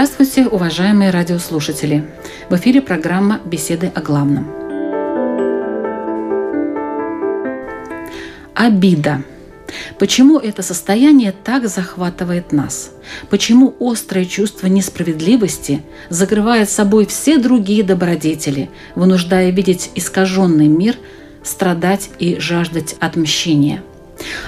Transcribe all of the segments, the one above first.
Здравствуйте, уважаемые радиослушатели! В эфире программа «Беседы о главном». Обида. Почему это состояние так захватывает нас? Почему острое чувство несправедливости закрывает собой все другие добродетели, вынуждая видеть искаженный мир, страдать и жаждать отмщения?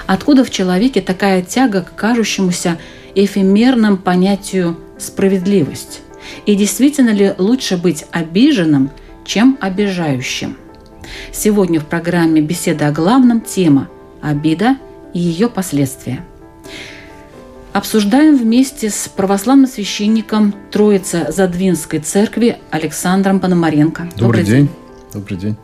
Откуда в человеке такая тяга к кажущемуся эфемерному понятию справедливость? И действительно ли лучше быть обиженным, чем обижающим? Сегодня в программе «Беседа о главном» тема «Обида и ее последствия». Обсуждаем вместе с православным священником Троицы Задвинской церкви Александром Пономаренко. Добрый, Добрый день. день. Добрый день.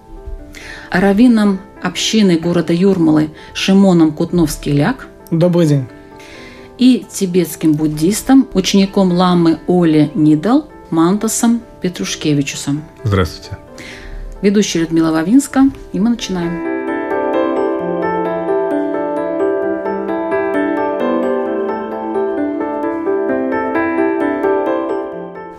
Раввином общины города Юрмалы Шимоном Кутновский-Ляк. Добрый день и тибетским буддистом, учеником ламы Оли Нидал Мантасом Петрушкевичусом. Здравствуйте. Ведущая Людмила Вавинска, и мы начинаем.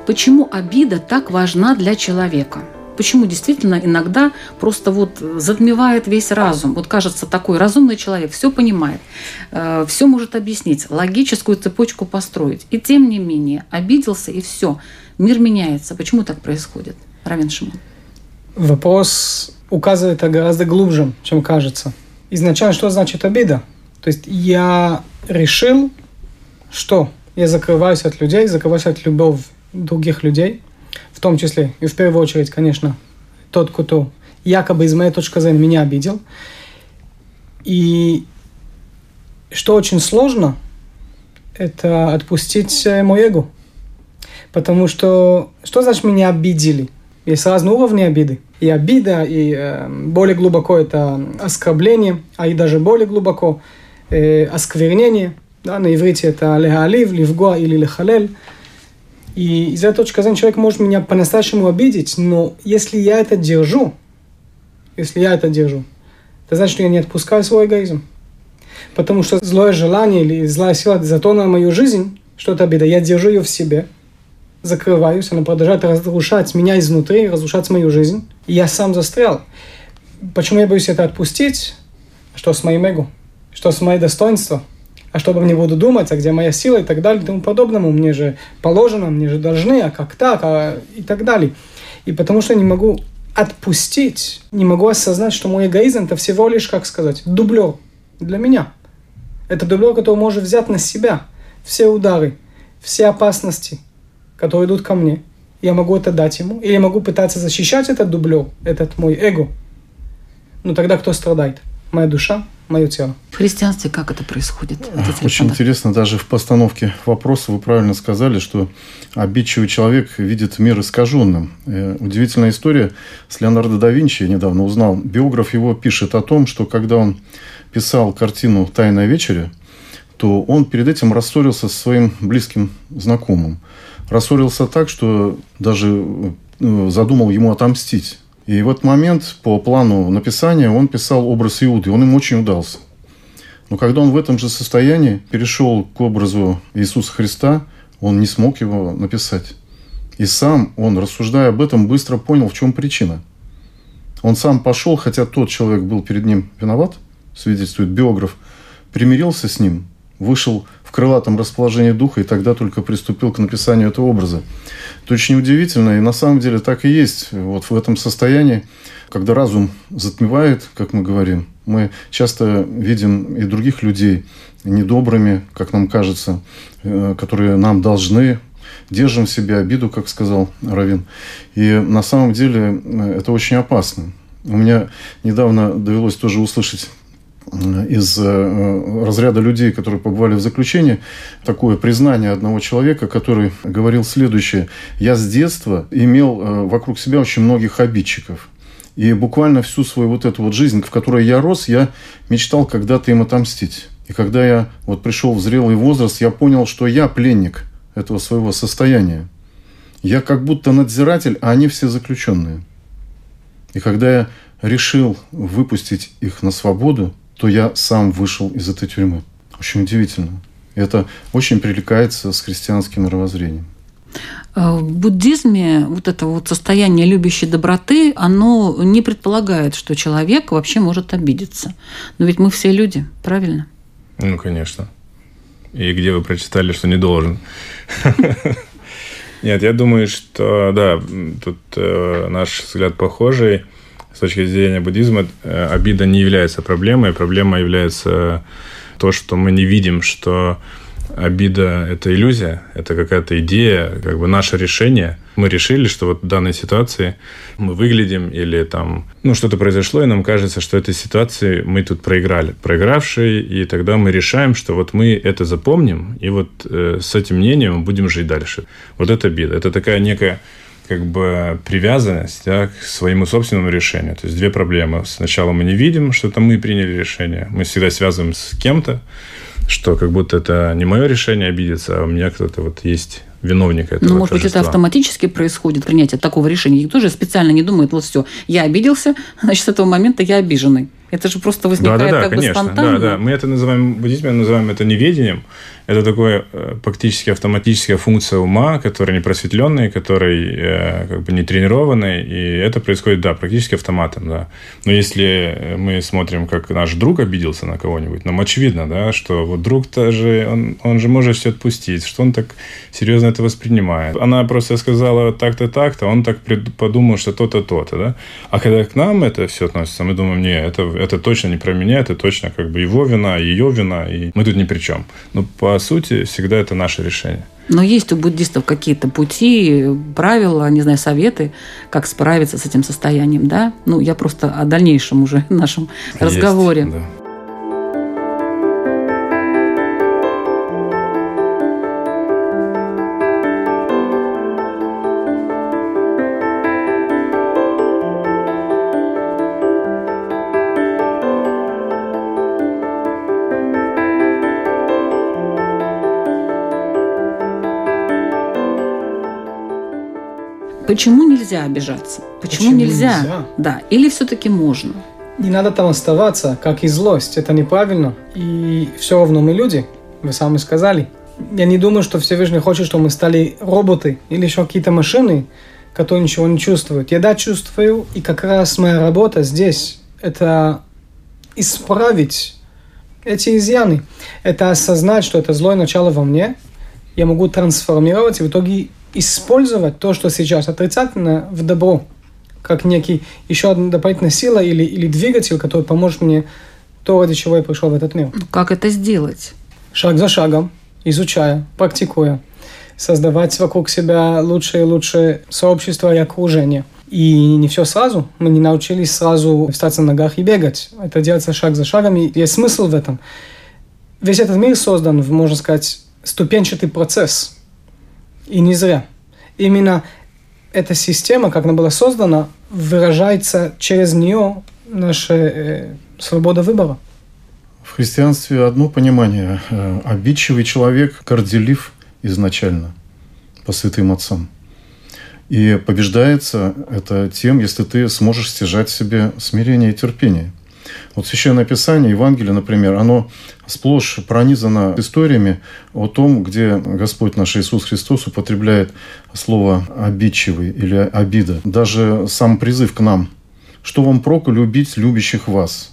Почему обида так важна для человека? Почему действительно иногда просто вот затмевает весь разум. Вот кажется, такой разумный человек все понимает, э, все может объяснить, логическую цепочку построить. И тем не менее, обиделся и все. Мир меняется. Почему так происходит? Равин Шимон. Вопрос указывает гораздо глубже, чем кажется. Изначально что значит обида? То есть я решил, что я закрываюсь от людей, закрываюсь от любовь других людей – в том числе и в первую очередь, конечно, тот, кто якобы из моей точки зрения меня обидел. И что очень сложно, это отпустить э, мой эго. Потому что что значит меня обидели? Есть разные уровни обиды. И обида, и э, более глубоко это оскорбление, а и даже более глубоко э, осквернение. Да, на иврите это легалив, ливгуа или лехалель. И из этой точки зрения человек может меня по-настоящему обидеть, но если я это держу, если я это держу, это значит, что я не отпускаю свой эгоизм. Потому что злое желание или злая сила затонула мою жизнь, что это обида, я держу ее в себе, закрываюсь, она продолжает разрушать меня изнутри, разрушать мою жизнь. И я сам застрял. Почему я боюсь это отпустить? Что с моим эго? Что с моим достоинством? А что обо мне буду думать, а где моя сила и так далее и тому подобному. Мне же положено, мне же должны, а как так, а и так далее. И потому что не могу отпустить, не могу осознать, что мой эгоизм это всего лишь, как сказать, дублер для меня. Это дублер, который может взять на себя все удары, все опасности, которые идут ко мне. Я могу это дать ему, или я могу пытаться защищать этот дублер, этот мой эго. Но тогда кто страдает? Моя душа, мое тело. В христианстве как это происходит? Очень интересно, даже в постановке вопроса вы правильно сказали, что обидчивый человек видит мир искаженным. Э, удивительная история с Леонардо да Винчи, я недавно узнал. Биограф его пишет о том, что когда он писал картину «Тайная вечеря», то он перед этим рассорился со своим близким знакомым. Рассорился так, что даже э, задумал ему отомстить и в этот момент по плану написания он писал образ Иуды. Он ему очень удался. Но когда он в этом же состоянии перешел к образу Иисуса Христа, он не смог его написать. И сам он, рассуждая об этом, быстро понял, в чем причина. Он сам пошел, хотя тот человек был перед ним виноват, свидетельствует биограф, примирился с ним, вышел в крылатом расположении духа и тогда только приступил к написанию этого образа. Это очень удивительно, и на самом деле так и есть. Вот в этом состоянии, когда разум затмевает, как мы говорим, мы часто видим и других людей недобрыми, как нам кажется, э, которые нам должны, держим в себе обиду, как сказал Равин. И на самом деле э, это очень опасно. У меня недавно довелось тоже услышать из э, разряда людей, которые побывали в заключении, такое признание одного человека, который говорил следующее. «Я с детства имел э, вокруг себя очень многих обидчиков. И буквально всю свою вот эту вот жизнь, в которой я рос, я мечтал когда-то им отомстить. И когда я вот пришел в зрелый возраст, я понял, что я пленник этого своего состояния. Я как будто надзиратель, а они все заключенные. И когда я решил выпустить их на свободу, то я сам вышел из этой тюрьмы. Очень удивительно. Это очень перекликается с христианским мировоззрением. Э, в буддизме вот это вот состояние любящей доброты, оно не предполагает, что человек вообще может обидеться. Но ведь мы все люди, правильно? Ну, конечно. И где вы прочитали, что не должен? Нет, я думаю, что да, тут э, наш взгляд похожий. С точки зрения буддизма э, обида не является проблемой. Проблема является то, что мы не видим, что обида – это иллюзия, это какая-то идея, как бы наше решение. Мы решили, что вот в данной ситуации мы выглядим или там, ну, что-то произошло, и нам кажется, что этой ситуации мы тут проиграли. Проигравшие, и тогда мы решаем, что вот мы это запомним, и вот э, с этим мнением будем жить дальше. Вот это обида. Это такая некая как бы привязанность да, к своему собственному решению. То есть две проблемы. Сначала мы не видим, что это мы приняли решение. Мы всегда связываем с кем-то, что как будто это не мое решение обидеться, а у меня кто-то вот есть виновник этого Ну, может быть, это автоматически происходит, принятие такого решения. Никто же специально не думает, вот все, я обиделся, значит, с этого момента я обиженный. Это же просто возникает да, да, да, как конечно, бы спонтанно. Да, да. Мы это называем, буддизме называем это неведением. Это такое э, практически автоматическая функция ума, который не просветленный, который э, как бы не тренированный, и это происходит, да, практически автоматом, да. Но если мы смотрим, как наш друг обиделся на кого-нибудь, нам очевидно, да, что вот друг-то же, он, он же может все отпустить, что он так серьезно это воспринимает. Она просто сказала так-то, так-то, он так подумал, что то-то, то-то, да. А когда к нам это все относится, мы думаем, не, это, это точно не про меня, это точно как бы его вина, ее вина, и мы тут ни при чем. Но по сути, всегда это наше решение. Но есть у буддистов какие-то пути, правила, не знаю, советы, как справиться с этим состоянием, да? Ну, я просто о дальнейшем уже нашем есть, разговоре. Да. Почему нельзя обижаться? Почему, Почему нельзя? нельзя? Да. Или все-таки можно? Не надо там оставаться, как и злость. Это неправильно. И все равно мы люди. Вы сами сказали. Я не думаю, что Всевышний хочет, чтобы мы стали роботы или еще какие-то машины, которые ничего не чувствуют. Я да чувствую, и как раз моя работа здесь – это исправить эти изъяны. Это осознать, что это злое начало во мне. Я могу трансформировать и в итоге использовать то, что сейчас отрицательно, в добро, как некий еще одна дополнительная сила или, или двигатель, который поможет мне то, ради чего я пришел в этот мир. Ну, как это сделать? Шаг за шагом, изучая, практикуя, создавать вокруг себя лучшее и лучшее сообщество и окружение. И не все сразу. Мы не научились сразу встать на ногах и бегать. Это делается шаг за шагом, и есть смысл в этом. Весь этот мир создан, можно сказать, ступенчатый процесс – и не зря. Именно эта система, как она была создана, выражается через нее наша э, свобода выбора. В христианстве одно понимание. Э, обидчивый человек горделив изначально по святым отцам. И побеждается это тем, если ты сможешь стяжать себе смирение и терпение. Вот Священное Писание, Евангелие, например, оно сплошь пронизано историями о том, где Господь наш Иисус Христос употребляет слово «обидчивый» или «обида». Даже сам призыв к нам. «Что вам проку любить любящих вас?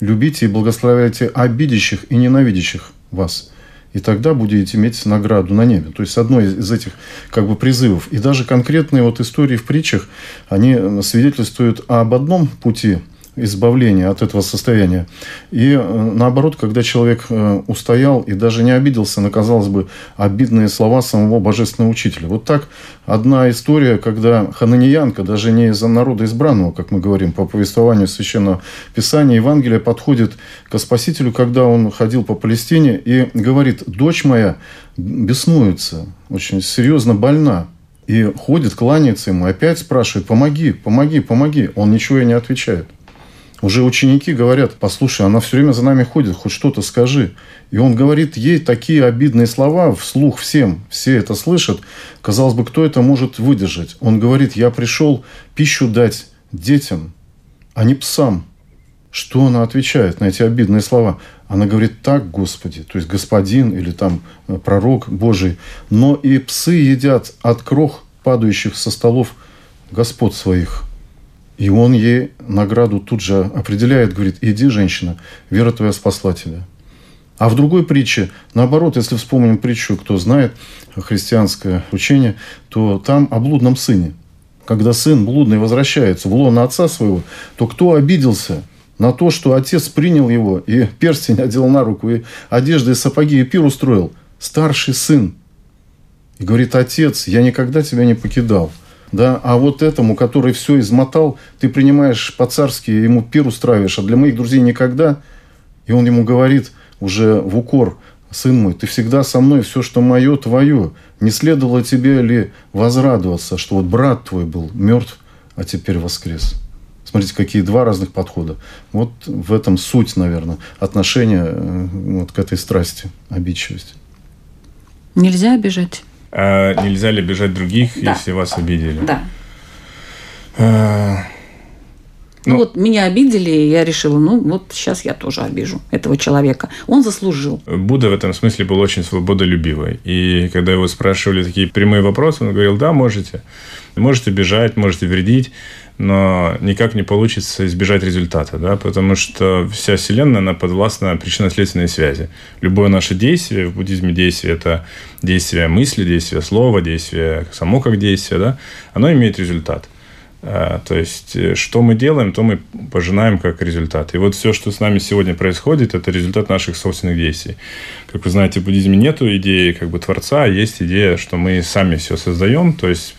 Любите и благословляйте обидящих и ненавидящих вас» и тогда будете иметь награду на небе. То есть одно из этих как бы призывов. И даже конкретные вот истории в притчах, они свидетельствуют об одном пути избавления от этого состояния. И э, наоборот, когда человек э, устоял и даже не обиделся на, казалось бы, обидные слова самого божественного учителя. Вот так одна история, когда Хананиянка, даже не из-за народа избранного, как мы говорим, по повествованию Священного Писания, Евангелия подходит к Спасителю, когда он ходил по Палестине и говорит, дочь моя беснуется, очень серьезно больна. И ходит, кланяется ему, опять спрашивает, помоги, помоги, помоги. Он ничего и не отвечает. Уже ученики говорят, послушай, она все время за нами ходит, хоть что-то скажи. И он говорит ей такие обидные слова вслух всем, все это слышат. Казалось бы, кто это может выдержать? Он говорит, я пришел пищу дать детям, а не псам. Что она отвечает на эти обидные слова? Она говорит, так, Господи, то есть господин или там э, пророк Божий, но и псы едят от крох, падающих со столов господ своих. И он ей награду тут же определяет, говорит, иди, женщина, вера твоя спасла тебя. А в другой притче, наоборот, если вспомним притчу, кто знает христианское учение, то там о блудном сыне. Когда сын блудный возвращается в лоно отца своего, то кто обиделся на то, что отец принял его и перстень одел на руку, и одежды и сапоги, и пир устроил? Старший сын. И говорит, отец, я никогда тебя не покидал – да, а вот этому, который все измотал, ты принимаешь по-царски, ему пир устраиваешь, а для моих друзей никогда. И он ему говорит уже в укор, сын мой, ты всегда со мной, все, что мое, твое. Не следовало тебе ли возрадоваться, что вот брат твой был мертв, а теперь воскрес? Смотрите, какие два разных подхода. Вот в этом суть, наверное, отношения э, вот к этой страсти, обидчивости. Нельзя обижать. А нельзя ли бежать других, да. если вас обидели? Да. А... Ну, ну вот меня обидели, и я решила, ну вот сейчас я тоже обижу этого человека. Он заслужил. Будда в этом смысле был очень свободолюбивый. И когда его спрашивали такие прямые вопросы, он говорил, да, можете. Можете бежать, можете вредить но никак не получится избежать результата, да, потому что вся Вселенная, она подвластна причинно-следственной связи. Любое наше действие, в буддизме действие – это действие мысли, действие слова, действие само как действие, да, оно имеет результат. А, то есть, э, что мы делаем, то мы пожинаем как результат. И вот все, что с нами сегодня происходит, это результат наших собственных действий. Как вы знаете, в буддизме нет идеи как бы творца, а есть идея, что мы сами все создаем, то есть,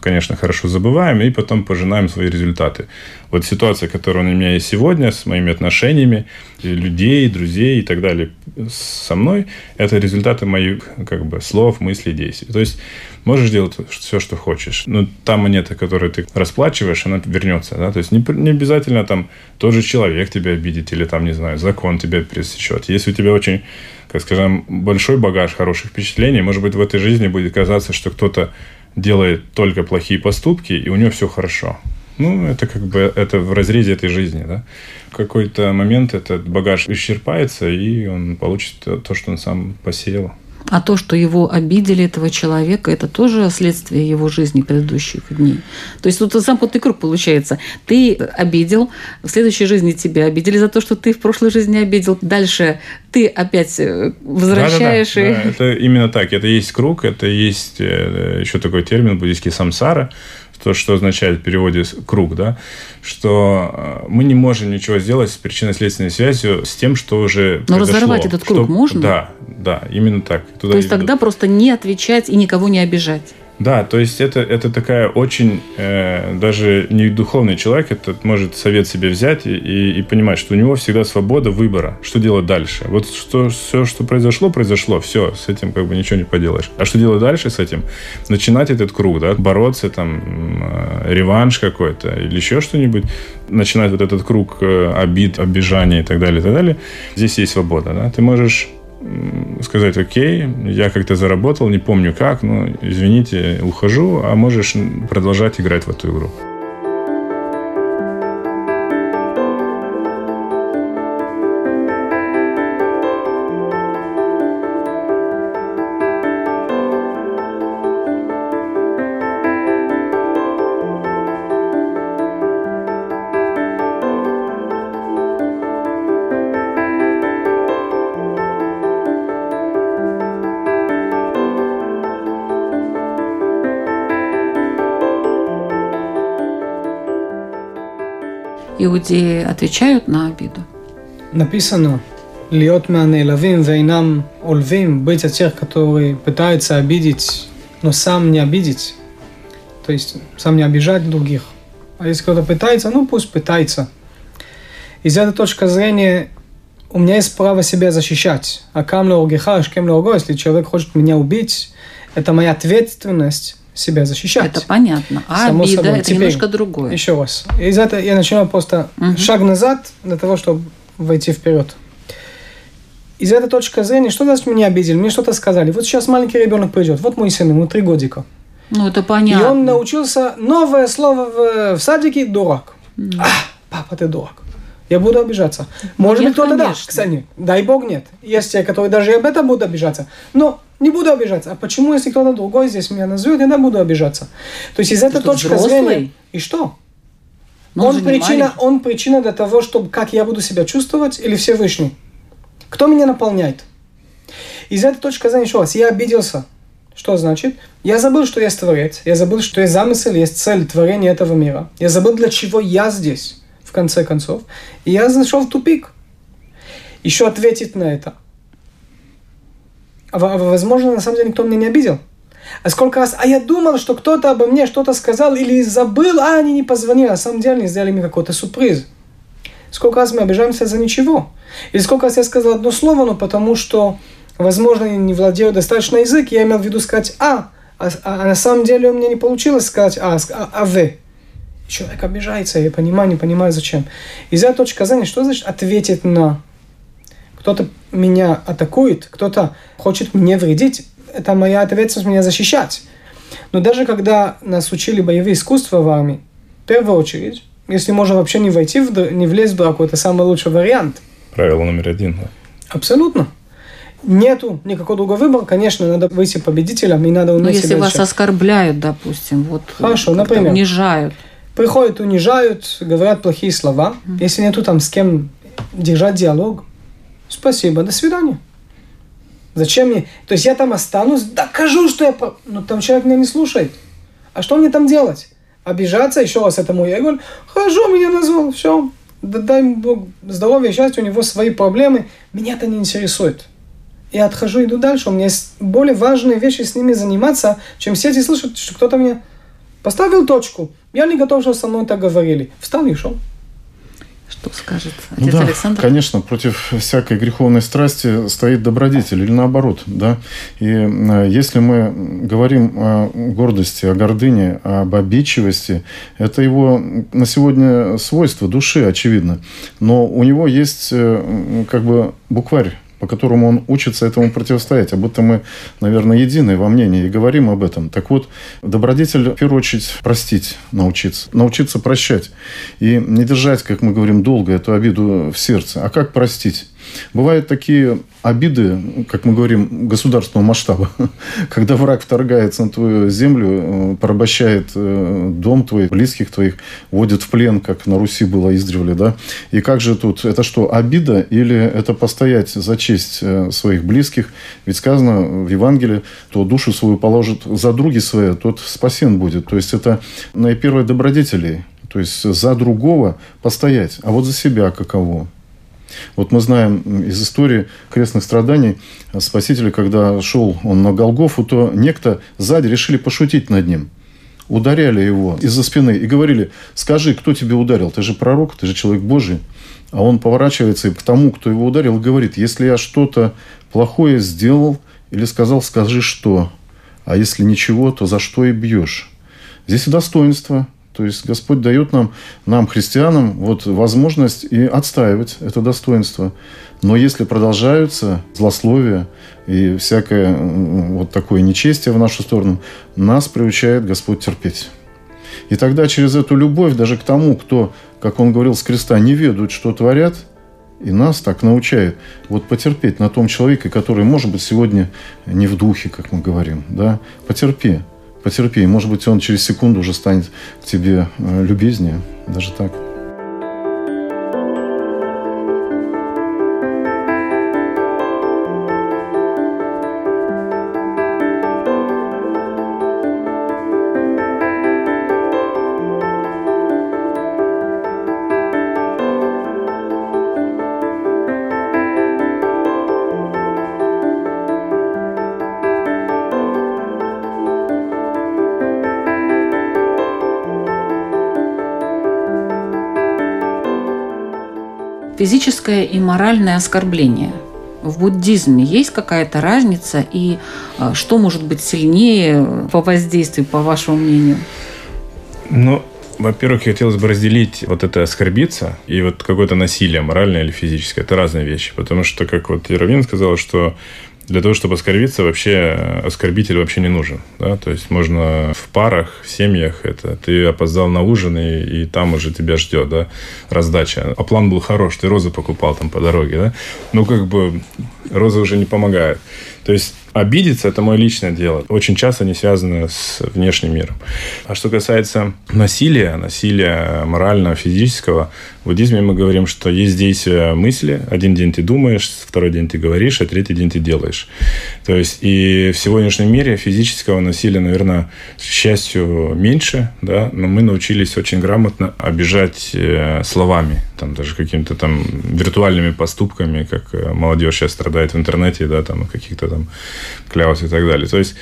конечно, хорошо забываем и потом пожинаем свои результаты. Вот ситуация, которая у меня есть сегодня с моими отношениями, людей, друзей и так далее со мной, это результаты моих как бы слов, мыслей, действий. То есть, можешь делать все, что хочешь. Но та монета, которую ты расплачиваешь, она вернется. Да? То есть не, не обязательно там тот же человек тебя обидит или там, не знаю, закон тебя пересечет. Если у тебя очень, как скажем, большой багаж хороших впечатлений, может быть, в этой жизни будет казаться, что кто-то делает только плохие поступки, и у него все хорошо. Ну, это как бы это в разрезе этой жизни, да. В какой-то момент этот багаж исчерпается, и он получит то, что он сам посеял. А то, что его обидели, этого человека, это тоже следствие его жизни предыдущих дней. То есть тут замкнутый круг получается. Ты обидел, в следующей жизни тебя обидели за то, что ты в прошлой жизни обидел. Дальше ты опять э, возвращаешь. Да, да, да, и... да, это именно так. Это есть круг, это есть э, еще такой термин буддийский самсара то, что означает в переводе круг, да, что э, мы не можем ничего сделать с причинно-следственной связью с тем, что уже Но разорвать этот круг что, можно? Да, да, именно так. Туда то есть тогда просто не отвечать и никого не обижать. Да, то есть это, это такая очень, э, даже не духовный человек, это может совет себе взять и, и, и понимать, что у него всегда свобода выбора, что делать дальше. Вот что, все, что произошло, произошло, все, с этим как бы ничего не поделаешь. А что делать дальше с этим? Начинать этот круг, да, бороться, там, э, реванш какой-то или еще что-нибудь, начинать вот этот круг э, обид, обижаний и так далее, и так далее. Здесь есть свобода, да. Ты можешь сказать, окей, я как-то заработал, не помню как, но извините, ухожу, а можешь продолжать играть в эту игру. люди отвечают на обиду. Написано, льет манелавим вейнам ольвим, быть от тех, которые пытаются обидеть, но сам не обидеть, то есть сам не обижать других. А если кто-то пытается, ну пусть пытается. Из этой точки зрения у меня есть право себя защищать. А кам леоргиха, кем леорго, если человек хочет меня убить, это моя ответственность себя защищать. Это понятно. А Само обида собой. это Теперь немножко другое. Еще раз. Из этого я начинаю просто Мгм. шаг назад для того, чтобы войти вперед. Из этой точки зрения, что значит меня обидели? Мне что-то сказали. Вот сейчас маленький ребенок придет. Вот мой сын, ему три годика. Ну, это И понятно. он научился новое слово в, в садике «дурак». А, папа, ты дурак. Я буду обижаться. Может нет, быть, кто-то да, кстати. Дай бог нет. Есть те, которые даже и об этом будут обижаться. Но не буду обижаться. А почему, если кто-то другой здесь меня назовет, я не буду обижаться? То есть из этой точки взрослый? зрения... И что? Но он он, причина, маленький. он причина для того, чтобы как я буду себя чувствовать или Всевышний. Кто меня наполняет? Из этой точки зрения еще раз, я обиделся. Что значит? Я забыл, что есть Творец. Я забыл, что есть замысел, есть цель творения этого мира. Я забыл, для чего я здесь, в конце концов. И я зашел в тупик. Еще ответить на это. А, а возможно, на самом деле, никто меня не обидел. А сколько раз, а я думал, что кто-то обо мне что-то сказал или забыл, а они не позвонили, а на самом деле они сделали мне какой-то сюрприз. Сколько раз мы обижаемся за ничего. Или сколько раз я сказал одно слово, но потому что, возможно, я не владею достаточно язык, я имел в виду сказать «а», а, а на самом деле у меня не получилось сказать «а», а, а «в». Человек обижается, я понимаю, не понимаю зачем. Из этой точки зрения, что значит ответить на кто-то меня атакует, кто-то хочет мне вредить, это моя ответственность меня защищать. Но даже когда нас учили боевые искусства в армии, в первую очередь, если можно вообще не войти, в, не влезть в драку, это самый лучший вариант. Правило номер один. Да. Абсолютно. Нету никакого другого выбора. Конечно, надо выйти победителем, и надо Ну, уметь если вас оскорбляют, допустим, вот Хорошо, например. унижают. Приходят, унижают, говорят плохие слова. Если нету там с кем держать диалог, спасибо, до свидания. Зачем мне? То есть я там останусь, докажу, что я... Но там человек меня не слушает. А что мне там делать? Обижаться? Еще раз, это мой эго. Хорошо, меня назвал, все. Да дай Бог здоровья, счастья, у него свои проблемы. Меня это не интересует. Я отхожу, иду дальше. У меня есть более важные вещи с ними заниматься, чем сидеть и слышать, что кто-то мне поставил точку. Я не готов, чтобы со мной так говорили. Встал и ушел. Что скажет Ну отец да, Александр? конечно, против всякой греховной страсти стоит добродетель или наоборот, да. И э, если мы говорим о гордости, о гордыне, об обидчивости, это его на сегодня свойство души, очевидно. Но у него есть э, как бы букварь по которому он учится этому противостоять. А будто мы, наверное, едины во мнении и говорим об этом. Так вот, добродетель, в первую очередь, простить научиться. Научиться прощать. И не держать, как мы говорим, долго эту обиду в сердце. А как простить? Бывают такие обиды, как мы говорим, государственного масштаба, когда враг вторгается на твою землю, э, порабощает э, дом твой, близких твоих, вводит в плен, как на Руси было издревле, да? И как же тут, это что, обида или это постоять за честь э, своих близких? Ведь сказано в Евангелии, кто душу свою положит за други свои, тот спасен будет. То есть это наипервые добродетели, то есть за другого постоять, а вот за себя каково. Вот мы знаем из истории крестных страданий Спасителя, когда шел он на Голгофу, то некто сзади решили пошутить над ним. Ударяли его из-за спины и говорили, скажи, кто тебя ударил? Ты же пророк, ты же человек Божий. А он поворачивается и к тому, кто его ударил, говорит, если я что-то плохое сделал или сказал, скажи что. А если ничего, то за что и бьешь? Здесь и достоинство, то есть Господь дает нам, нам, христианам, вот возможность и отстаивать это достоинство. Но если продолжаются злословия и всякое вот такое нечестие в нашу сторону, нас приучает Господь терпеть. И тогда через эту любовь даже к тому, кто, как он говорил с креста, не ведают, что творят, и нас так научают вот потерпеть на том человеке, который, может быть, сегодня не в духе, как мы говорим, да, потерпи, потерпи. Может быть, он через секунду уже станет к тебе э, любезнее. Даже так. Физическое и моральное оскорбление. В буддизме есть какая-то разница, и а, что может быть сильнее по воздействию, по вашему мнению? Ну, во-первых, хотелось бы разделить вот это оскорбиться и вот какое-то насилие, моральное или физическое. Это разные вещи. Потому что, как вот Яровин сказал, что для того, чтобы оскорбиться, вообще э, оскорбитель вообще не нужен. Да? То есть можно в парах, в семьях это. Ты опоздал на ужин, и, и там уже тебя ждет да? раздача. А план был хорош, ты розы покупал там по дороге. Да? Ну, как бы розы уже не помогают. То есть обидеться – это мое личное дело. Очень часто не связано с внешним миром. А что касается насилия, насилия морального, физического, в буддизме мы говорим, что есть действия мысли. Один день ты думаешь, второй день ты говоришь, а третий день ты делаешь. То есть и в сегодняшнем мире физического насилия, наверное, к счастью, меньше, да, но мы научились очень грамотно обижать э, словами, там даже какими-то там виртуальными поступками, как э, молодежь сейчас страдает в интернете, да, там каких-то там кляус и так далее. То есть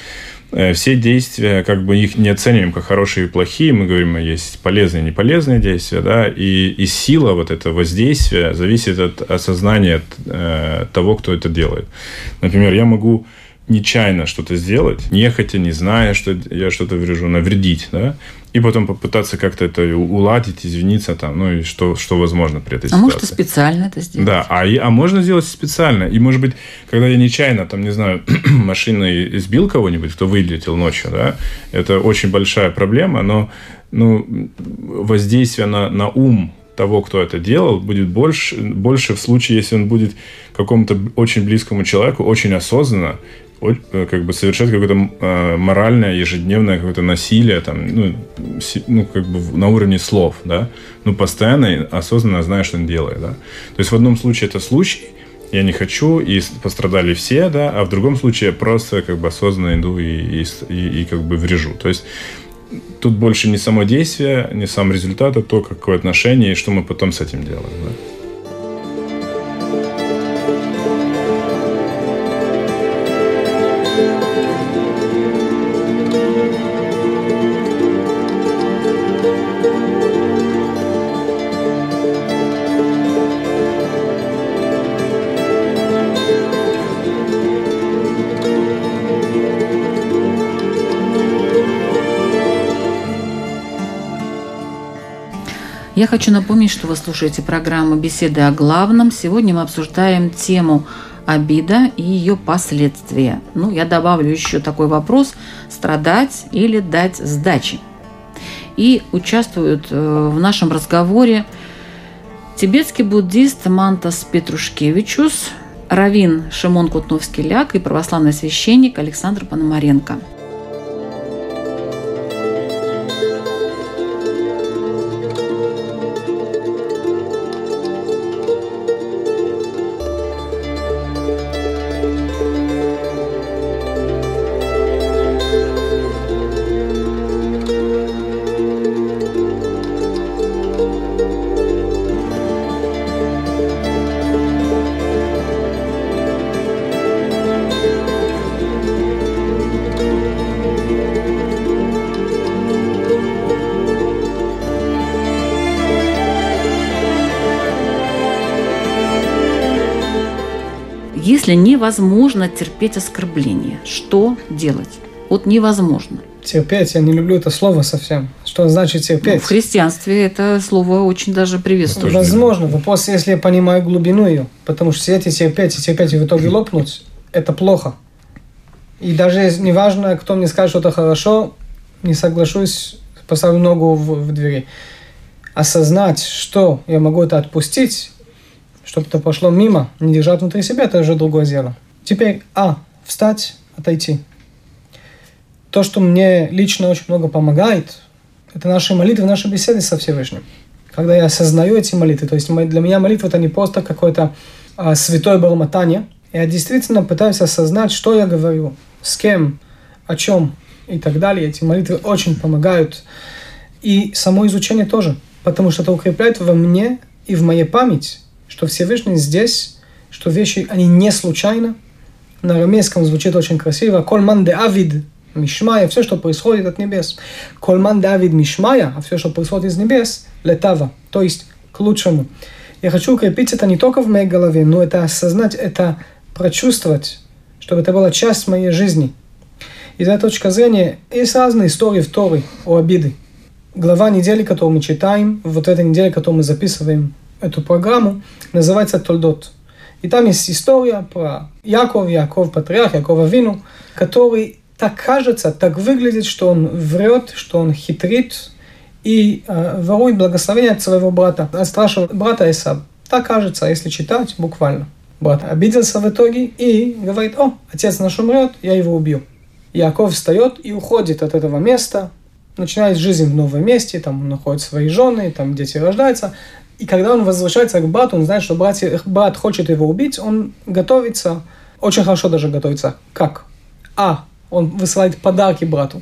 Э, все действия, как бы их не оцениваем как хорошие и плохие, мы говорим, есть полезные и неполезные действия, да, и, и сила вот этого воздействия зависит от осознания э, того, кто это делает. Например, я могу нечаянно что-то сделать, нехотя, не зная, что я что-то врежу, навредить, да, и потом попытаться как-то это уладить, извиниться там, ну и что, что возможно при этой а ситуации. А может, и специально это сделать. Да, а, а можно сделать специально. И, может быть, когда я нечаянно, там, не знаю, машиной сбил кого-нибудь, кто вылетел ночью, да, это очень большая проблема, но ну, воздействие на, на ум того, кто это делал, будет больше, больше в случае, если он будет какому-то очень близкому человеку очень осознанно как бы совершать какое-то э, моральное, ежедневное какое-то насилие, там, ну, ну, как бы на уровне слов, да, ну, постоянно осознанно зная, что он делает, да. То есть в одном случае это случай, я не хочу, и пострадали все, да, а в другом случае я просто как бы осознанно иду и, и, и, и как бы врежу. То есть тут больше не само действие, не сам результат, а то, какое отношение и что мы потом с этим делаем, да. Я хочу напомнить, что вы слушаете программу «Беседы о главном». Сегодня мы обсуждаем тему обида и ее последствия. Ну, я добавлю еще такой вопрос – страдать или дать сдачи. И участвуют э, в нашем разговоре тибетский буддист Мантас Петрушкевичус, равин Шимон Кутновский-Ляк и православный священник Александр Пономаренко – Если невозможно терпеть оскорбление, что делать? Вот невозможно. Терпеть, я не люблю это слово совсем. Что значит терпеть? Ну, в христианстве это слово очень даже приветствуется. Возможно, вопрос, если я понимаю глубину ее. Потому что сидеть и терпеть, и терпеть, и в итоге лопнуть, это плохо. И даже неважно, кто мне скажет что-то хорошо, не соглашусь, поставлю ногу в, в двери. Осознать, что я могу это отпустить, чтобы это пошло мимо, не держать внутри себя, это уже другое дело. Теперь, а, встать, отойти. То, что мне лично очень много помогает, это наши молитвы, наши беседы со Всевышним. Когда я осознаю эти молитвы, то есть для меня молитва это не просто какое-то а, святое бормотание, я действительно пытаюсь осознать, что я говорю, с кем, о чем и так далее. Эти молитвы очень помогают. И само изучение тоже, потому что это укрепляет во мне и в моей память что Всевышний здесь, что вещи, они не случайно. На арамейском звучит очень красиво. Кольман де авид мишмая, все, что происходит от небес. Кольман де авид мишмая, а все, что происходит из небес, летава, то есть к лучшему. Я хочу укрепить это не только в моей голове, но это осознать, это прочувствовать, чтобы это была часть моей жизни. Из этой точки зрения есть разные истории в Торе о обиде. Глава недели, которую мы читаем, вот этой неделе, которую мы записываем эту программу, называется Тольдот. И там есть история про Яков, Яков Патриарх, Якова Вину, который так кажется, так выглядит, что он врет, что он хитрит и э, ворует благословение от своего брата, от старшего брата Исаба. Так кажется, если читать буквально. Брат обиделся в итоге и говорит, о, отец наш умрет, я его убью. Яков встает и уходит от этого места, начинает жизнь в новом месте, там он находит свои жены, там дети рождаются. И когда он возвращается к брату, он знает, что брат, брат хочет его убить, он готовится, очень хорошо даже готовится. Как? А. Он высылает подарки брату.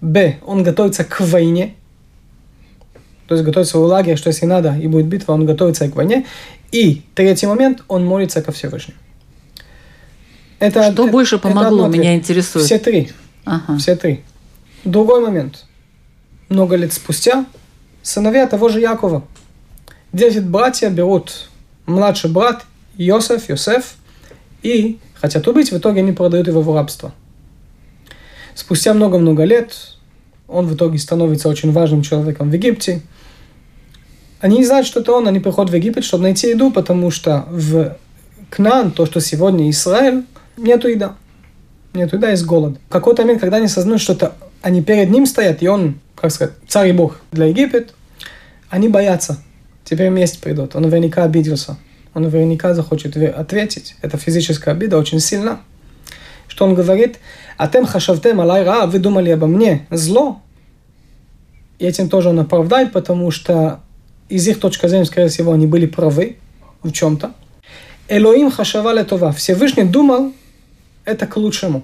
Б. Он готовится к войне. То есть готовится в лагерь, что если надо и будет битва, он готовится к войне. И третий момент, он молится ко Всевышнему. Это, Что это, больше помогло, это меня интересует. Все три. Ага. Все три. Другой момент. Много лет спустя сыновья того же Якова. Десять братья берут младший брат Йосеф, Йосеф, и хотят убить, в итоге они продают его в рабство. Спустя много-много лет он в итоге становится очень важным человеком в Египте. Они не знают, что это он, они приходят в Египет, чтобы найти еду, потому что в Кнан, то, что сегодня Израиль, нету еда. Нету еда, есть голод. В какой-то момент, когда они осознают, что это они перед ним стоят, и он, как сказать, царь и бог для Египет, они боятся. Теперь месть придут. Он наверняка обиделся. Он наверняка захочет ответить. Это физическая обида очень сильна. Что он говорит? Атем хашавтем алай ра, вы думали обо мне зло. И этим тоже он оправдает, потому что из их точки зрения, скорее всего, они были правы в чем-то. Элоим хашава това. Всевышний думал, это к лучшему.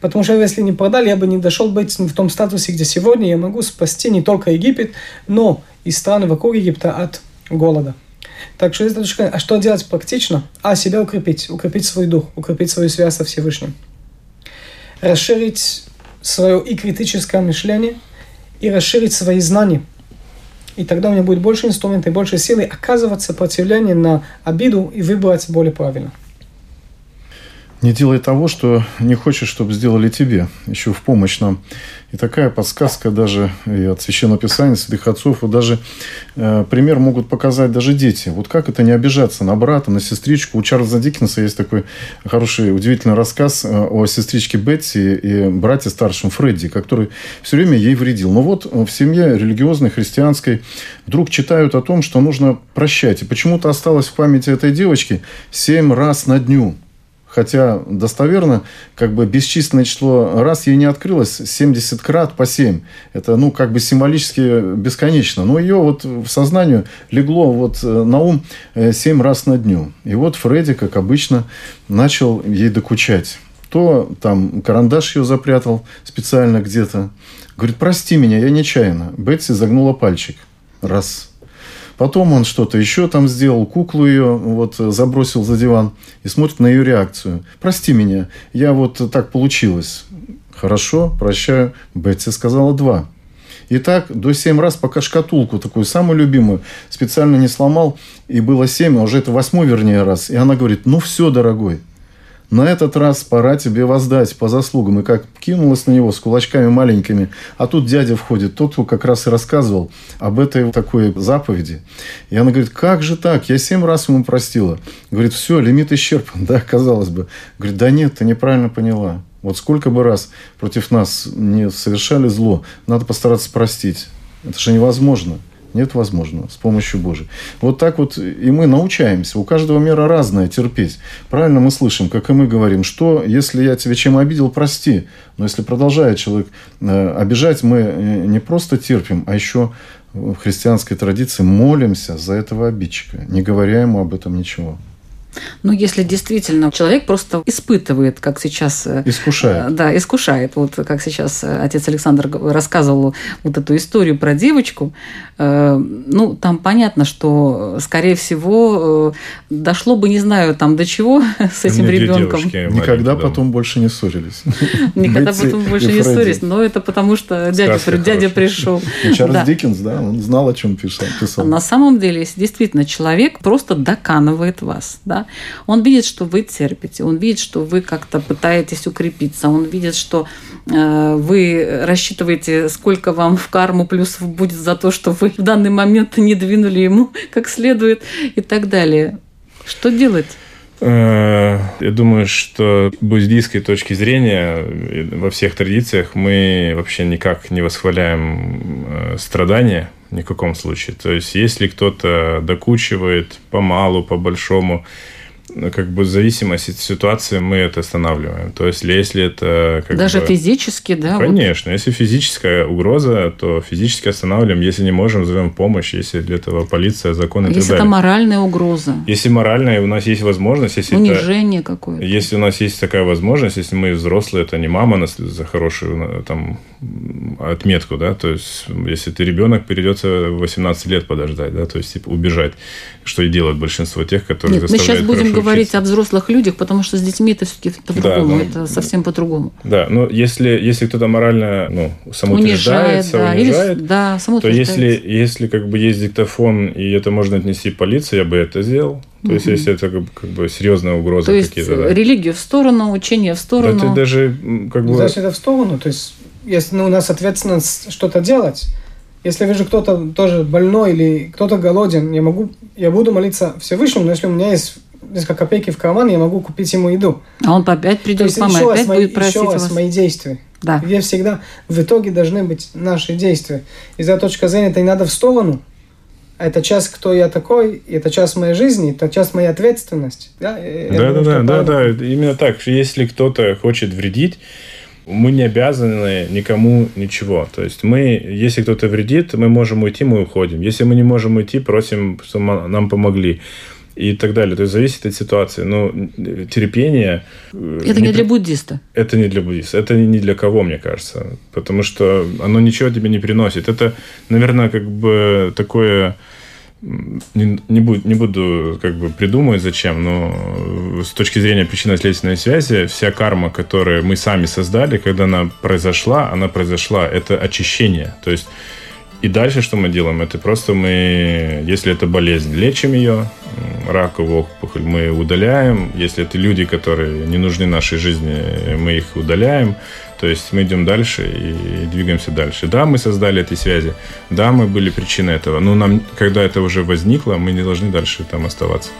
Потому что если не продали, я бы не дошел быть в том статусе, где сегодня я могу спасти не только Египет, но и страны вокруг Египта от голода. Так что, а что делать практично? А, себя укрепить, укрепить свой дух, укрепить свою связь со Всевышним. Расширить свое и критическое мышление, и расширить свои знания. И тогда у меня будет больше инструментов и больше силы оказывать сопротивление на обиду и выбрать более правильно. Не делай того, что не хочешь, чтобы сделали тебе. Еще в помощь нам. И такая подсказка даже и от Священного Писания, святых отцов, вот даже э, пример могут показать даже дети. Вот как это не обижаться на брата, на сестричку. У Чарльза Диккенса есть такой хороший, удивительный рассказ э, о сестричке Бетти и брате старшем Фредди, который все время ей вредил. Но вот в семье религиозной, христианской, вдруг читают о том, что нужно прощать. И почему-то осталось в памяти этой девочки семь раз на дню – Хотя достоверно, как бы бесчисленное число раз ей не открылось, 70 крат по 7. Это, ну, как бы символически бесконечно. Но ее вот в сознанию легло вот э, на ум 7 э, раз на дню. И вот Фредди, как обычно, начал ей докучать. То там карандаш ее запрятал специально где-то. Говорит, прости меня, я нечаянно. Бетси загнула пальчик. Раз. Потом он что-то еще там сделал, куклу ее вот забросил за диван и смотрит на ее реакцию. Прости меня, я вот так получилось. Хорошо, прощаю. Бетси сказала два. И так до семь раз, пока шкатулку такую, самую любимую, специально не сломал, и было семь, а уже это восьмой, вернее, раз. И она говорит, ну все, дорогой, на этот раз пора тебе воздать по заслугам. И как кинулась на него с кулачками маленькими. А тут дядя входит, тот, кто как раз и рассказывал об этой такой заповеди. И она говорит, как же так? Я семь раз ему простила. Говорит, все, лимит исчерпан, да, казалось бы. Говорит, да нет, ты неправильно поняла. Вот сколько бы раз против нас не совершали зло, надо постараться простить. Это же невозможно. Нет возможного с помощью Божией. Вот так вот и мы научаемся. У каждого мира разное терпеть. Правильно мы слышим, как и мы говорим, что если я тебя чем обидел, прости. Но если продолжает человек э, обижать, мы э, не просто терпим, а еще в христианской традиции молимся за этого обидчика, не говоря ему об этом ничего. Ну, если действительно человек просто испытывает, как сейчас... Э, искушает. Э, да, искушает. Вот как сейчас э, отец Александр рассказывал вот эту историю про девочку. Ну, там понятно, что, скорее всего, дошло бы, не знаю, там до чего с этим ребенком. Никогда потом больше не ссорились. Никогда потом больше не ссорились. Но это потому, что дядя, дядя пришел. Чарльз Диккенс, да, он знал, о чем писал. На самом деле, если действительно человек просто доканывает вас, да, он видит, что вы терпите, он видит, что вы как-то пытаетесь укрепиться, он видит, что э, вы рассчитываете, сколько вам в карму плюсов будет за то, что вы в данный момент не двинули ему как следует и так далее. Что делать? Э, я думаю, что с буддийской точки зрения во всех традициях мы вообще никак не восхваляем э, страдания ни в каком случае. То есть, если кто-то докучивает по-малу, по-большому, ну, как бы в зависимости от ситуации мы это останавливаем. То есть, если это... Как Даже бы... физически, да? Конечно. Вот. Если физическая угроза, то физически останавливаем. Если не можем, зовем помощь. Если для этого полиция, закон и если так далее. это моральная угроза. Если моральная, у нас есть возможность. Если Унижение это... какое-то. Если у нас есть такая возможность, если мы взрослые, это не мама нас за хорошую там, отметку, да, то есть если ты ребенок, придется 18 лет подождать, да, то есть типа убежать, что и делает большинство тех, которые Нет, мы сейчас будем говорить учиться. о взрослых людях, потому что с детьми это все-таки по-другому, да, ну, это совсем по-другому. Да, но если, если кто-то морально ну, самоутверждается, унижает, да, унижает или, да, то если, если как бы есть диктофон, и это можно отнести полиции, я бы это сделал. То есть, если это как, как бы серьезная угроза то есть, да. религию в сторону, учение в сторону. Да, ты даже как бы... Значит, это в сторону, то есть если ну, у нас ответственность что-то делать, если вижу кто-то тоже больной или кто-то голоден, я могу, я буду молиться Всевышнему, но если у меня есть несколько копейки в карман, я могу купить ему еду. А он опять придет к вам и опять мои, будет просить еще вас. мои действия. Да. Где всегда в итоге должны быть наши действия. Из за точки зрения это не надо в сторону. А это часть, кто я такой, это часть моей жизни, это часть моей ответственности. Да, да, да, да, да, именно так. Если кто-то хочет вредить, мы не обязаны никому ничего. То есть мы, если кто-то вредит, мы можем уйти, мы уходим. Если мы не можем уйти, просим, чтобы нам помогли и так далее. То есть зависит от ситуации. Но терпение... Э, это не, не для буддиста. Это не для буддиста. Это не для кого, мне кажется. Потому что оно ничего тебе не приносит. Это, наверное, как бы такое не, не, буду, не буду как бы придумывать зачем, но с точки зрения причинно-следственной связи, вся карма, которую мы сами создали, когда она произошла, она произошла, это очищение. То есть и дальше что мы делаем? Это просто мы, если это болезнь, лечим ее, раковую опухоль мы удаляем. Если это люди, которые не нужны нашей жизни, мы их удаляем. То есть мы идем дальше и двигаемся дальше. Да, мы создали эти связи, да, мы были причиной этого, но нам, когда это уже возникло, мы не должны дальше там оставаться.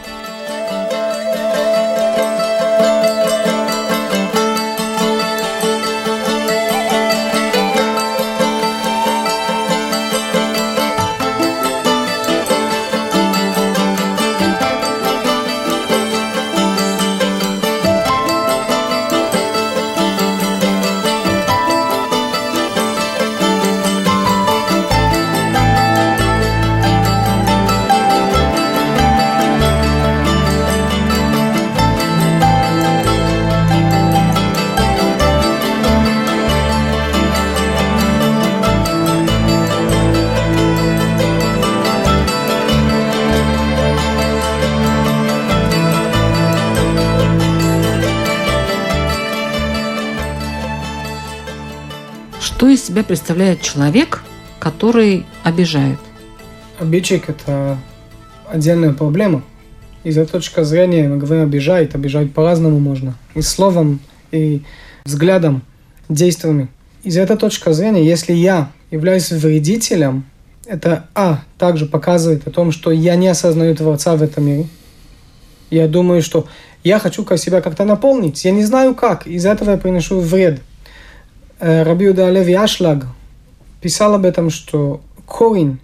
Себя представляет человек, который обижает? Обидчик – это отдельная проблема. Из этой точки зрения мы говорим обижает, обижать по-разному можно. И словом, и взглядом, действиями. Из этой точки зрения, если я являюсь вредителем, это, а, также показывает о том, что я не осознаю Творца в этом мире. Я думаю, что я хочу себя как-то наполнить. Я не знаю как. Из этого я приношу вред – Э, Рабиуда Леви Ашлаг писал об этом, что корень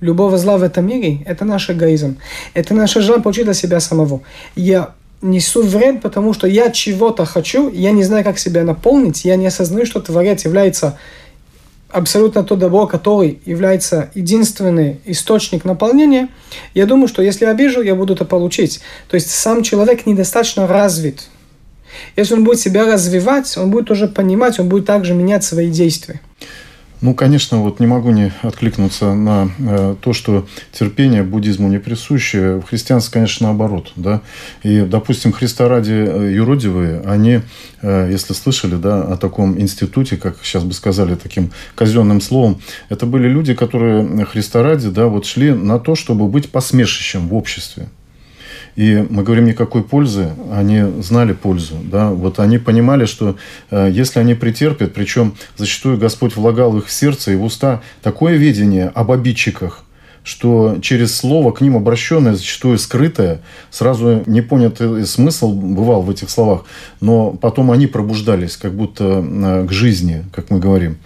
любого зла в этом мире – это наш эгоизм. Это наше желание получить для себя самого. Я несу вред, потому что я чего-то хочу, я не знаю, как себя наполнить, я не осознаю, что Творец является абсолютно то добро, который является единственный источник наполнения, я думаю, что если обижу, я буду это получить. То есть сам человек недостаточно развит. Если он будет себя развивать, он будет уже понимать, он будет также менять свои действия. Ну, конечно, вот не могу не откликнуться на э, то, что терпение буддизму не присуще. В христианстве, конечно, наоборот. Да? И, допустим, Христа ради э, юродивые, они, э, если слышали да, о таком институте, как сейчас бы сказали таким казенным словом, это были люди, которые Христа ради да, вот шли на то, чтобы быть посмешищем в обществе. И мы говорим никакой пользы, они знали пользу. Да? Вот они понимали, что э, если они претерпят, причем зачастую Господь влагал в их сердце и в уста такое видение об обидчиках, что через слово к ним обращенное, зачастую скрытое, сразу непонятый смысл бывал в этих словах, но потом они пробуждались как будто э, к жизни, как мы говорим.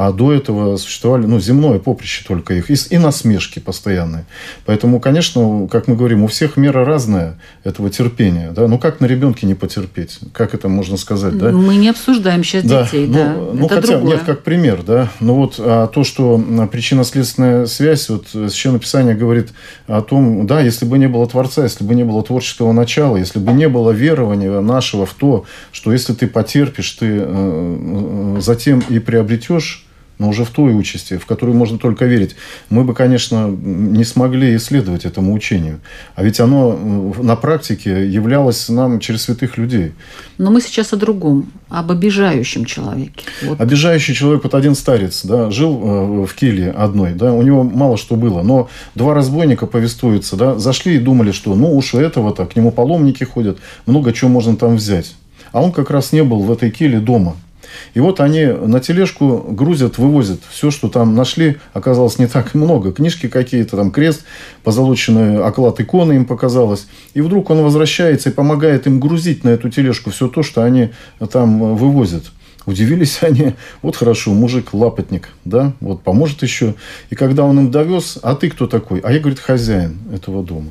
А до этого существовали, ну, земное поприще только их. И, и насмешки постоянные. Поэтому, конечно, как мы говорим, у всех мера разная этого терпения. Да? Ну, как на ребенке не потерпеть? Как это можно сказать? Да? Мы не обсуждаем сейчас да. детей, ну, да. Ну, это хотя, другое. нет, как пример, да. Ну, вот а то, что причинно-следственная связь, вот Священное Писание говорит о том, да, если бы не было Творца, если бы не было творческого начала, если бы не было верования нашего в то, что если ты потерпишь, ты э, э затем и приобретешь но уже в той участи, в которую можно только верить, мы бы, конечно, не смогли исследовать этому учению. А ведь оно на практике являлось нам через святых людей. Но мы сейчас о другом, об обижающем человеке. Вот. Обижающий человек, вот один старец, да, жил э, в келье одной, да, у него мало что было, но два разбойника повествуются, да, зашли и думали, что ну уж у этого-то, к нему паломники ходят, много чего можно там взять. А он как раз не был в этой келье дома – и вот они на тележку грузят, вывозят. Все, что там нашли, оказалось не так много. Книжки какие-то, там крест, позолоченный оклад иконы им показалось. И вдруг он возвращается и помогает им грузить на эту тележку все то, что они там вывозят. Удивились они, вот хорошо, мужик лапотник, да, вот поможет еще. И когда он им довез, а ты кто такой? А я, говорит, хозяин этого дома.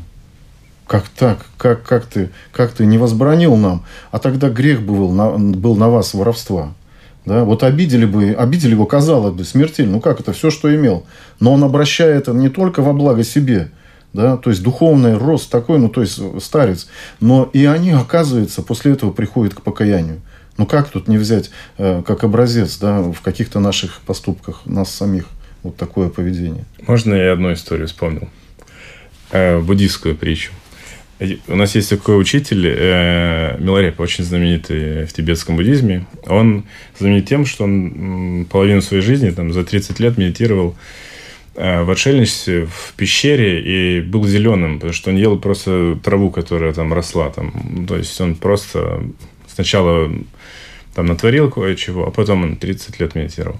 Как так? Как, как, ты, как ты не возбранил нам? А тогда грех был на, был на вас воровства. Да, вот обидели бы, обидели его, казалось бы, смертельно. Ну как это, все, что имел. Но он обращает это не только во благо себе, да, то есть духовный рост такой, ну то есть старец, но и они, оказывается, после этого приходят к покаянию. Ну как тут не взять э, как образец, да, в каких-то наших поступках нас самих вот такое поведение? Можно я одну историю вспомнил? Э, буддийскую притчу. У нас есть такой учитель, э, Милареп, очень знаменитый в тибетском буддизме. Он знаменит тем, что он половину своей жизни, там, за 30 лет медитировал э, в отшельничестве, в пещере и был зеленым, потому что он ел просто траву, которая там росла. Там. То есть он просто сначала там натворил кое-чего, а потом он 30 лет медитировал.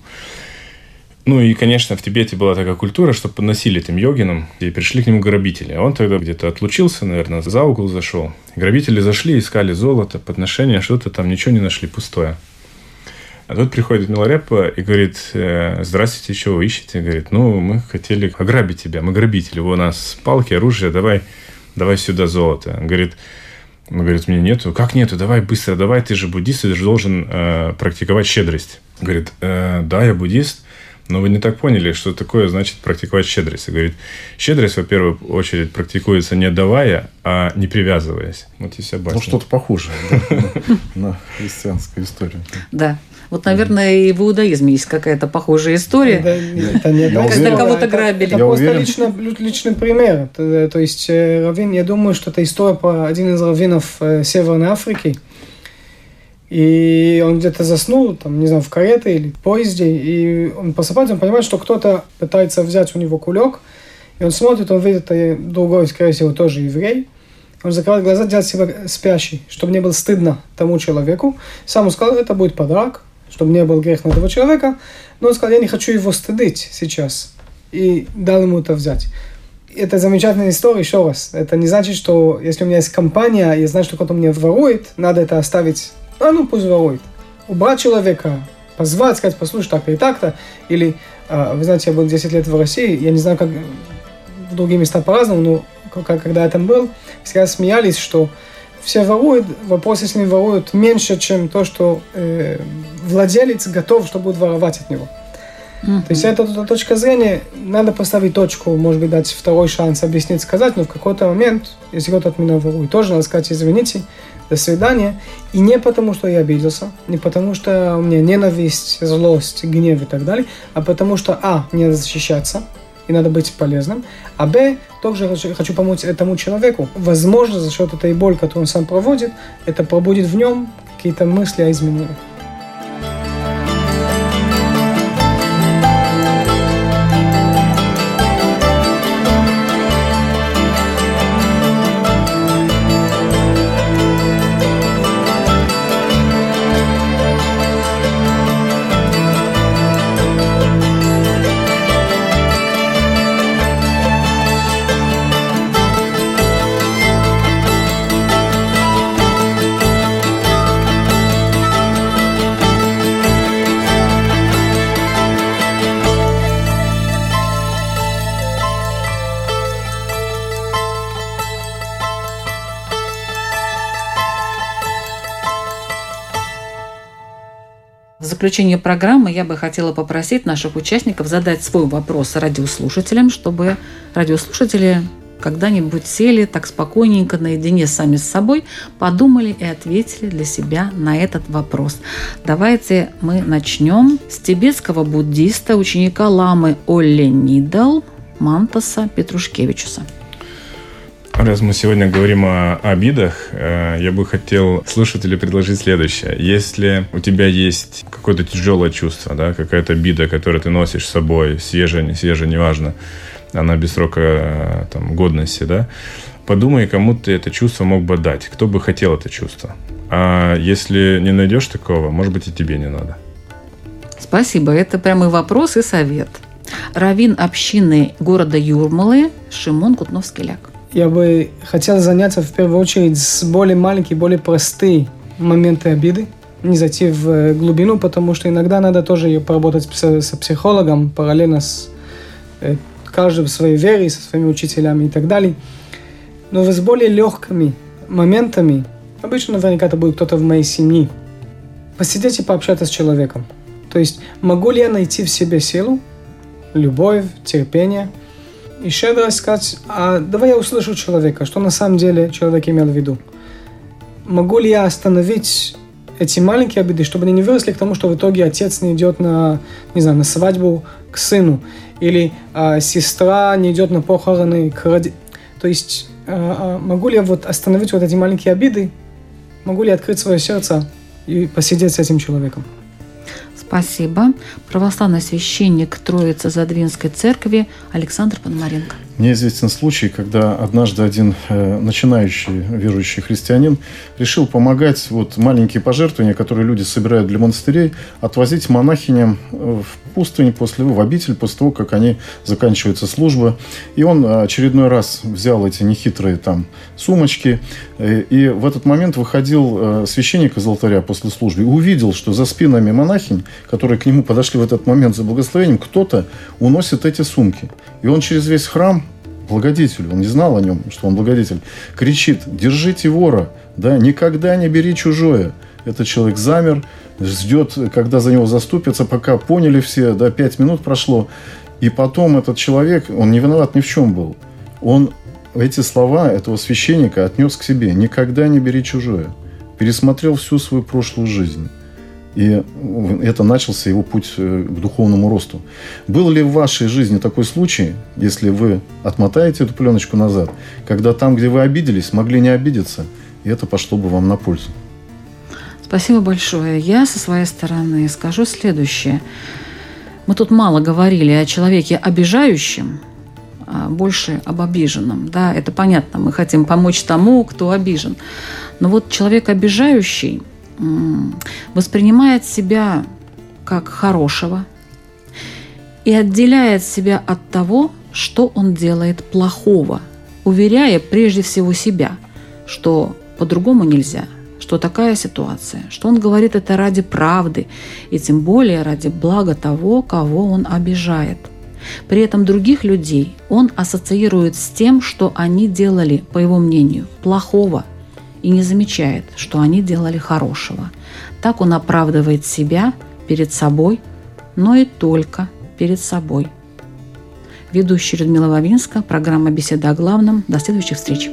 Ну и, конечно, в Тибете была такая культура, что подносили этим йогинам, и пришли к нему грабители. Он тогда где-то отлучился, наверное, за угол зашел. Грабители зашли, искали золото, подношения, что-то там, ничего не нашли, пустое. А тут приходит Миларепа и говорит, «Э, здравствуйте, чего вы ищете? Говорит, ну, мы хотели ограбить тебя, мы грабители, у нас палки, оружие, давай, давай сюда золото. Он говорит, он говорит, мне нету. Как нету? Давай быстро, давай, ты же буддист, ты же должен э, практиковать щедрость. Говорит, э, да, я буддист, но вы не так поняли, что такое значит практиковать щедрость. И говорит, щедрость, во-первых, очередь практикуется не давая, а не привязываясь. Вот и вся басня. Ну, что-то похожее на христианскую историю. Да. Вот, наверное, и в иудаизме есть какая-то похожая история. Это не Когда кого-то грабили. Это просто личный пример. То есть, э, Равин, я думаю, что это история по один из раввинов э, Северной Африки, и он где-то заснул, там, не знаю, в карете или в поезде, и он просыпается, он понимает, что кто-то пытается взять у него кулек, и он смотрит, он видит, другой, скорее всего, тоже еврей, он закрывает глаза, делает себя спящий, чтобы не было стыдно тому человеку. Сам он сказал, это будет подарок, чтобы не был грех на этого человека. Но он сказал, я не хочу его стыдить сейчас. И дал ему это взять. Это замечательная история, еще раз. Это не значит, что если у меня есть компания, я знаю, что кто-то мне ворует, надо это оставить а ну пусть ворует. Убрать человека, позвать, сказать, послушай, так и так-то. Или, а, вы знаете, я был 10 лет в России, я не знаю, как в другие места по-разному, но когда я там был, всегда смеялись, что все воруют, вопрос, если они воруют меньше, чем то, что э, владелец готов, что будет воровать от него. То есть это точка зрения, надо поставить точку, может быть, дать второй шанс объяснить, сказать, но в какой-то момент, если кто-то от меня ворует, тоже надо сказать, извините, до свидания. И не потому, что я обиделся, не потому, что у меня ненависть, злость, гнев и так далее, а потому что, а, мне надо защищаться, и надо быть полезным, а б, также хочу помочь этому человеку. Возможно, за счет этой боли, которую он сам проводит, это пробудит в нем какие-то мысли о изменениях. Заключение программы я бы хотела попросить наших участников задать свой вопрос радиослушателям, чтобы радиослушатели когда-нибудь сели так спокойненько наедине сами с собой, подумали и ответили для себя на этот вопрос. Давайте мы начнем с тибетского буддиста, ученика ламы Олли Нидал Мантаса Петрушкевичуса. Раз мы сегодня говорим о обидах, э, я бы хотел слушателю предложить следующее. Если у тебя есть какое-то тяжелое чувство, да, какая-то обида, которую ты носишь с собой, свежая, не свежая, неважно, она без срока э, там, годности, да, подумай, кому ты это чувство мог бы дать, кто бы хотел это чувство. А если не найдешь такого, может быть, и тебе не надо. Спасибо. Это прямой вопрос и совет. Равин общины города Юрмалы Шимон Кутновский-Ляк я бы хотел заняться в первую очередь с более маленькие, более простые моменты обиды, не зайти в э, глубину, потому что иногда надо тоже поработать с, психологом параллельно с э, каждым своей вере, со своими учителями и так далее. Но с более легкими моментами, обычно наверняка это будет кто-то в моей семье, посидеть и пообщаться с человеком. То есть, могу ли я найти в себе силу, любовь, терпение – и щедрость сказать, а давай я услышу человека, что на самом деле человек имел в виду. Могу ли я остановить эти маленькие обиды, чтобы они не выросли к тому, что в итоге отец не идет на, не знаю, на свадьбу к сыну, или а, сестра не идет на похороны к роди... То есть а, могу ли я вот остановить вот эти маленькие обиды, могу ли я открыть свое сердце и посидеть с этим человеком? Спасибо. Православный священник Троицы Задвинской церкви Александр Пономаренко. Мне известен случай, когда однажды один э, начинающий верующий христианин решил помогать вот маленькие пожертвования, которые люди собирают для монастырей, отвозить монахиням э, в пустынь после, в обитель после того, как они заканчиваются служба. И он очередной раз взял эти нехитрые там сумочки, э, и в этот момент выходил э, священник из алтаря после службы и увидел, что за спинами монахинь, которые к нему подошли в этот момент за благословением, кто-то уносит эти сумки. И он через весь храм благодетелю, он не знал о нем, что он благодетель, кричит, держите вора, да, никогда не бери чужое. Этот человек замер, ждет, когда за него заступятся, пока поняли все, да, пять минут прошло. И потом этот человек, он не виноват ни в чем был. Он эти слова этого священника отнес к себе. Никогда не бери чужое. Пересмотрел всю свою прошлую жизнь. И это начался его путь э, к духовному росту. Был ли в вашей жизни такой случай, если вы отмотаете эту пленочку назад, когда там, где вы обиделись, могли не обидеться, и это пошло бы вам на пользу? Спасибо большое. Я со своей стороны скажу следующее. Мы тут мало говорили о человеке обижающем, а больше об обиженном. Да, это понятно, мы хотим помочь тому, кто обижен. Но вот человек обижающий – воспринимает себя как хорошего и отделяет себя от того, что он делает плохого, уверяя прежде всего себя, что по-другому нельзя, что такая ситуация, что он говорит это ради правды и тем более ради блага того, кого он обижает. При этом других людей он ассоциирует с тем, что они делали, по его мнению, плохого – и не замечает, что они делали хорошего. Так он оправдывает себя перед собой, но и только перед собой. Ведущая Людмила Вавинска, программа «Беседа о главном». До следующих встреч.